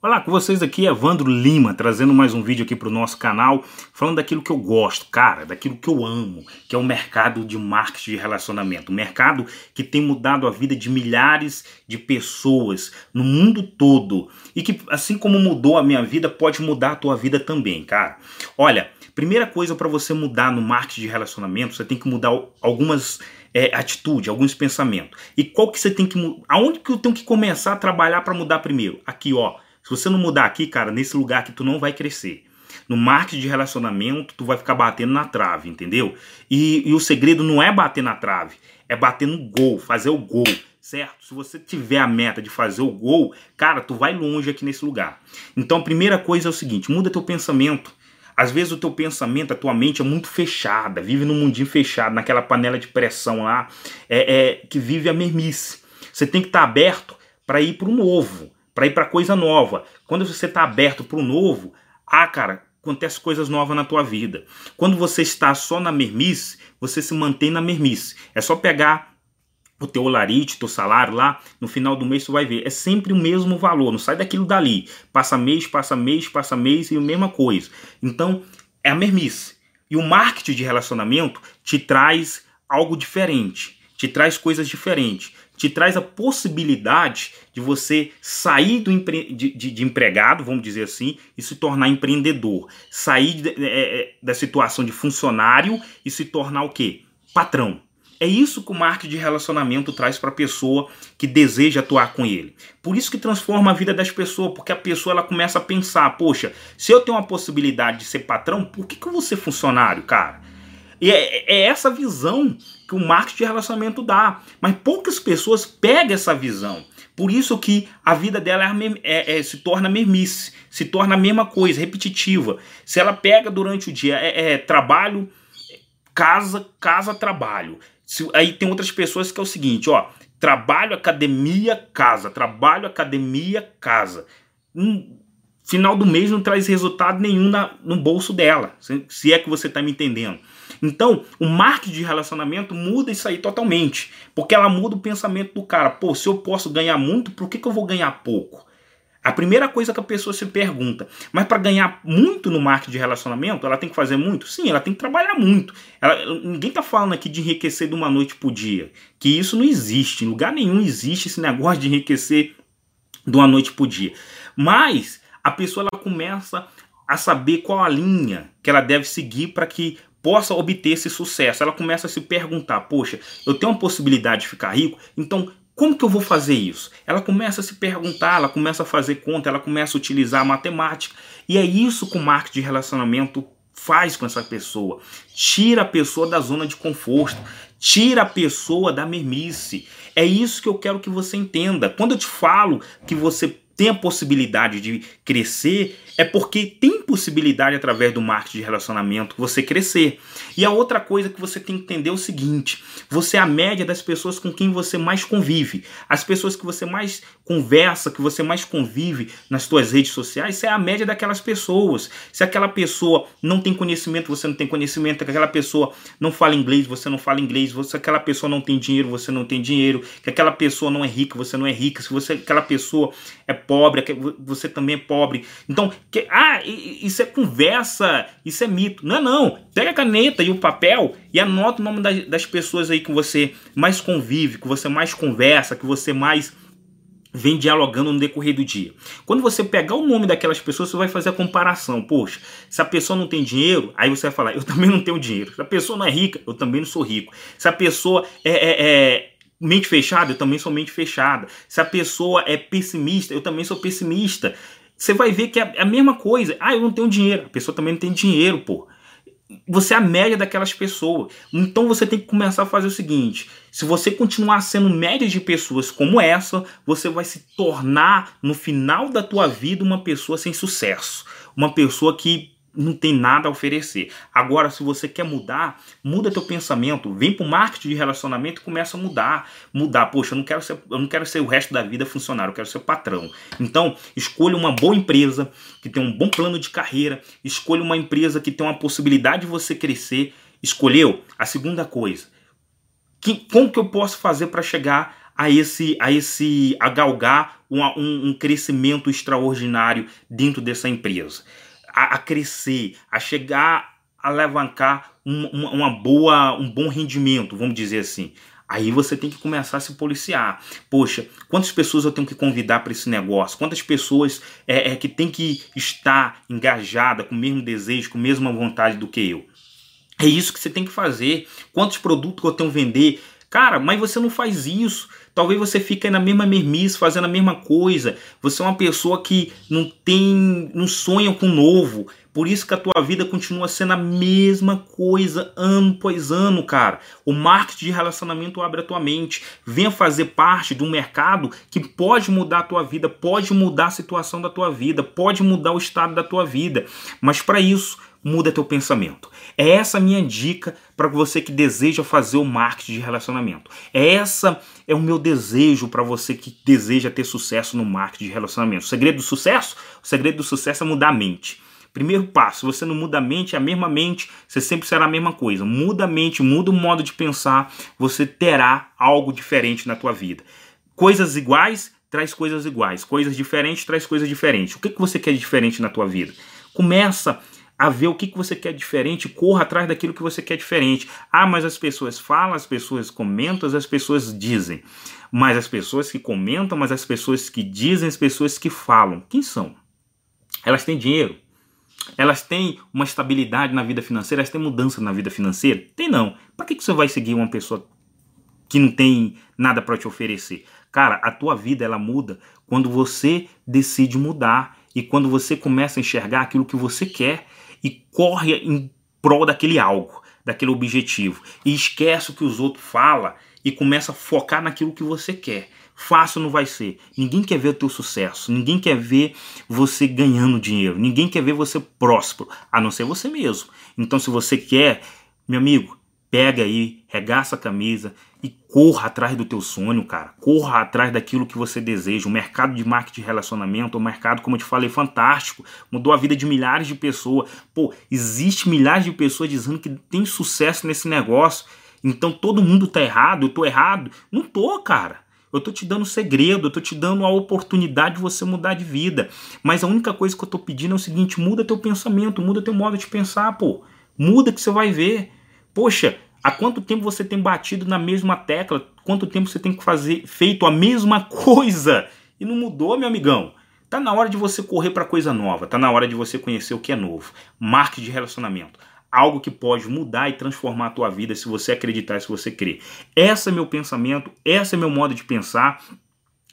Olá, com vocês aqui Evandro Lima, trazendo mais um vídeo aqui para o nosso canal, falando daquilo que eu gosto, cara, daquilo que eu amo, que é o mercado de marketing de relacionamento. Um mercado que tem mudado a vida de milhares de pessoas no mundo todo e que, assim como mudou a minha vida, pode mudar a tua vida também, cara. Olha, primeira coisa para você mudar no marketing de relacionamento, você tem que mudar algumas é, atitude, alguns pensamentos. E qual que você tem que aonde que eu tenho que começar a trabalhar para mudar primeiro? Aqui, ó se você não mudar aqui, cara, nesse lugar que tu não vai crescer. No marketing de relacionamento, tu vai ficar batendo na trave, entendeu? E, e o segredo não é bater na trave, é bater no gol, fazer o gol certo? Se você tiver a meta de fazer o gol, cara, tu vai longe aqui nesse lugar. Então a primeira coisa é o seguinte, muda teu pensamento. Às vezes o teu pensamento, a tua mente é muito fechada, vive num mundinho fechado, naquela panela de pressão lá, é, é que vive a mermice. Você tem que estar tá aberto para ir para o novo para ir para coisa nova. Quando você está aberto para o novo, ah, cara, acontece coisas novas na tua vida. Quando você está só na mermice, você se mantém na mermice. É só pegar o teu olarite, teu salário lá, no final do mês tu vai ver, é sempre o mesmo valor, não sai daquilo dali. Passa mês, passa mês, passa mês e a mesma coisa. Então, é a mermice. E o marketing de relacionamento te traz algo diferente te traz coisas diferentes, te traz a possibilidade de você sair do empre... de, de, de, empregado, vamos dizer assim, e se tornar empreendedor, sair de, é, é, da situação de funcionário e se tornar o quê? Patrão. É isso que o marketing de relacionamento traz para a pessoa que deseja atuar com ele. Por isso que transforma a vida das pessoas, porque a pessoa ela começa a pensar, poxa, se eu tenho uma possibilidade de ser patrão, por que, que eu vou ser funcionário, cara? E é, é, essa visão que o marketing de relacionamento dá. Mas poucas pessoas pegam essa visão. Por isso que a vida dela é, é, é, se torna mermice, se torna a mesma coisa, repetitiva. Se ela pega durante o dia é, é trabalho, casa, casa, trabalho. Se, aí tem outras pessoas que é o seguinte, ó, trabalho, academia, casa, trabalho, academia, casa. Hum, final do mês não traz resultado nenhum na, no bolso dela, se, é que você está me entendendo. Então, o marketing de relacionamento muda isso aí totalmente. Porque ela muda o pensamento do cara. Pô, se eu posso ganhar muito, por que, que eu vou ganhar pouco? A primeira coisa que a pessoa se pergunta, mas para ganhar muito no marketing de relacionamento, ela tem que fazer muito? Sim, ela tem que trabalhar muito. Ela, ninguém está falando aqui de enriquecer de uma noite por dia, que isso não existe. Em lugar nenhum existe esse negócio de enriquecer de uma noite por dia. Mas a pessoa ela começa a saber qual a linha que ela deve seguir para que possa obter esse sucesso. Ela começa a se perguntar: poxa, eu tenho uma possibilidade de ficar rico, então como que eu vou fazer isso? Ela começa a se perguntar, ela começa a fazer conta, ela começa a utilizar a matemática. E é isso que o marketing de relacionamento faz com essa pessoa. Tira a pessoa da zona de conforto, tira a pessoa da mermice. É isso que eu quero que você entenda. Quando eu te falo que você tem a possibilidade de crescer, é porque tem possibilidade através do marketing de relacionamento você crescer. E a outra coisa que você tem que entender é o seguinte: você é a média das pessoas com quem você mais convive. As pessoas que você mais conversa, que você mais convive nas suas redes sociais, você é a média daquelas pessoas. Se aquela pessoa não tem conhecimento, você não tem conhecimento, se aquela pessoa não fala inglês, você não fala inglês, se aquela pessoa não tem dinheiro, você não tem dinheiro, que aquela pessoa não é rica, você não é rica, se você aquela pessoa é pobre, você também é pobre. Então, que, ah, isso é conversa, isso é mito. Não é não. Pega a caneta e o papel e anota o nome das, das pessoas aí que você mais convive, que você mais conversa, que você mais vem dialogando no decorrer do dia. Quando você pegar o nome daquelas pessoas, você vai fazer a comparação. Poxa, se a pessoa não tem dinheiro, aí você vai falar, eu também não tenho dinheiro. Se a pessoa não é rica, eu também não sou rico. Se a pessoa é, é, é mente fechada, eu também sou mente fechada. Se a pessoa é pessimista, eu também sou pessimista você vai ver que é a mesma coisa. Ah, eu não tenho dinheiro. A pessoa também não tem dinheiro, pô. Você é a média daquelas pessoas. Então você tem que começar a fazer o seguinte: se você continuar sendo média de pessoas como essa, você vai se tornar no final da tua vida uma pessoa sem sucesso, uma pessoa que não tem nada a oferecer. Agora, se você quer mudar, muda teu pensamento, vem para o marketing de relacionamento e começa a mudar. Mudar, poxa, eu não quero ser, eu não quero ser o resto da vida funcionário, eu quero ser patrão. Então, escolha uma boa empresa que tem um bom plano de carreira, escolha uma empresa que tem uma possibilidade de você crescer. Escolheu? A segunda coisa, que, como que eu posso fazer para chegar a esse, a esse a galgar um, um, um crescimento extraordinário dentro dessa empresa, a, a crescer, a chegar a alavancar uma, uma boa, um bom rendimento, vamos dizer assim. Aí você tem que começar a se policiar. Poxa, quantas pessoas eu tenho que convidar para esse negócio? Quantas pessoas é, é, que tem que estar engajada com o mesmo desejo, com a mesma vontade do que eu? É isso que você tem que fazer. Quantos produtos eu tenho que vender? Cara, mas você não faz isso. Talvez você fique na mesma mermice, fazendo a mesma coisa. Você é uma pessoa que não tem, não sonha com novo. Por isso que a tua vida continua sendo a mesma coisa ano após ano, cara. O marketing de relacionamento abre a tua mente. Venha fazer parte de um mercado que pode mudar a tua vida, pode mudar a situação da tua vida, pode mudar o estado da tua vida. Mas para isso, muda teu pensamento. É essa minha dica para você que deseja fazer o marketing de relacionamento. É essa é o meu desejo para você que deseja ter sucesso no marketing de relacionamento. O segredo do sucesso? O segredo do sucesso é mudar a mente. Primeiro passo, você não muda a mente, é a mesma mente, você sempre será a mesma coisa. Muda a mente, muda o modo de pensar, você terá algo diferente na tua vida. Coisas iguais traz coisas iguais, coisas diferentes traz coisas diferentes. O que, que você quer de diferente na tua vida? Começa a ver o que, que você quer diferente, corra atrás daquilo que você quer diferente. Ah, mas as pessoas falam, as pessoas comentam, as pessoas dizem. Mas as pessoas que comentam, mas as pessoas que dizem, as pessoas que falam, quem são? Elas têm dinheiro? Elas têm uma estabilidade na vida financeira? Elas têm mudança na vida financeira? Tem não. Para que, que você vai seguir uma pessoa que não tem nada para te oferecer? Cara, a tua vida ela muda quando você decide mudar e quando você começa a enxergar aquilo que você quer e corre em prol daquele algo, daquele objetivo. E esquece o que os outros falam e começa a focar naquilo que você quer. Fácil não vai ser. Ninguém quer ver o teu sucesso, ninguém quer ver você ganhando dinheiro, ninguém quer ver você próspero, a não ser você mesmo. Então, se você quer, meu amigo, pega aí, regaça a camisa e corra atrás do teu sonho, cara. Corra atrás daquilo que você deseja. O mercado de marketing de relacionamento, o mercado, como eu te falei, fantástico. Mudou a vida de milhares de pessoas. Pô, existe milhares de pessoas dizendo que tem sucesso nesse negócio. Então todo mundo tá errado, eu tô errado. Não tô, cara. Eu tô te dando segredo, eu tô te dando a oportunidade de você mudar de vida. Mas a única coisa que eu tô pedindo é o seguinte: muda teu pensamento, muda teu modo de pensar, pô. Muda que você vai ver. Poxa, há quanto tempo você tem batido na mesma tecla? Quanto tempo você tem que fazer feito a mesma coisa e não mudou, meu amigão? Tá na hora de você correr para coisa nova, tá na hora de você conhecer o que é novo. Marketing de relacionamento, algo que pode mudar e transformar a tua vida se você acreditar, se você crer. Esse é meu pensamento, esse é meu modo de pensar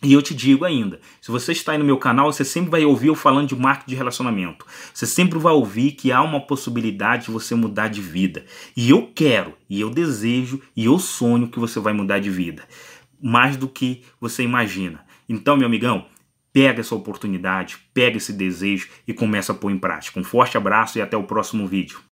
e eu te digo ainda, se você está aí no meu canal, você sempre vai ouvir eu falando de marketing de relacionamento. Você sempre vai ouvir que há uma possibilidade de você mudar de vida. E eu quero, e eu desejo, e eu sonho que você vai mudar de vida. Mais do que você imagina. Então, meu amigão, pega essa oportunidade, pega esse desejo e começa a pôr em prática. Um forte abraço e até o próximo vídeo.